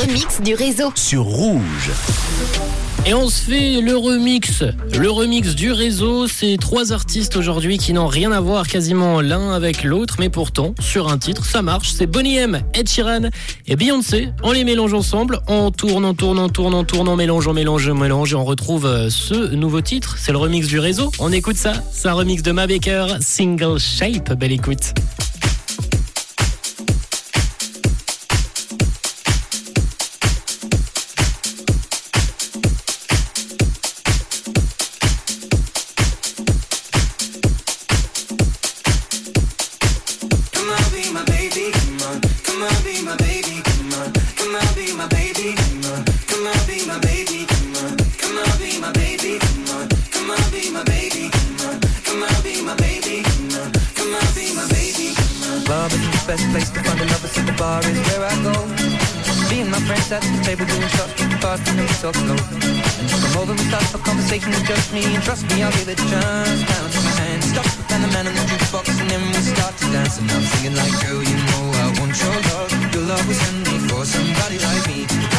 remix du réseau. Sur Rouge. Et on se fait le remix, le remix du réseau. C'est trois artistes aujourd'hui qui n'ont rien à voir quasiment l'un avec l'autre, mais pourtant sur un titre ça marche. C'est Bonnie M, Ed Sheeran et Beyoncé. On les mélange ensemble, on tourne, on tourne, on tourne, on tourne, on mélange, on mélange, on mélange et on retrouve euh, ce nouveau titre. C'est le remix du réseau. On écoute ça. C'est un remix de Ma Baker, Single Shape. Belle écoute. Best place to find a lover, so the bar is where I go. Me and my friends at the table doing shots, drinking fast and then we talk slow. Come over and start a conversation with just me, and trust me, I'll give it a chance. Down to my hand, stop and the man in the jukebox, and then we start to dance. And I'm singing like, girl, you know I want your love. Your love was handmade for somebody like me.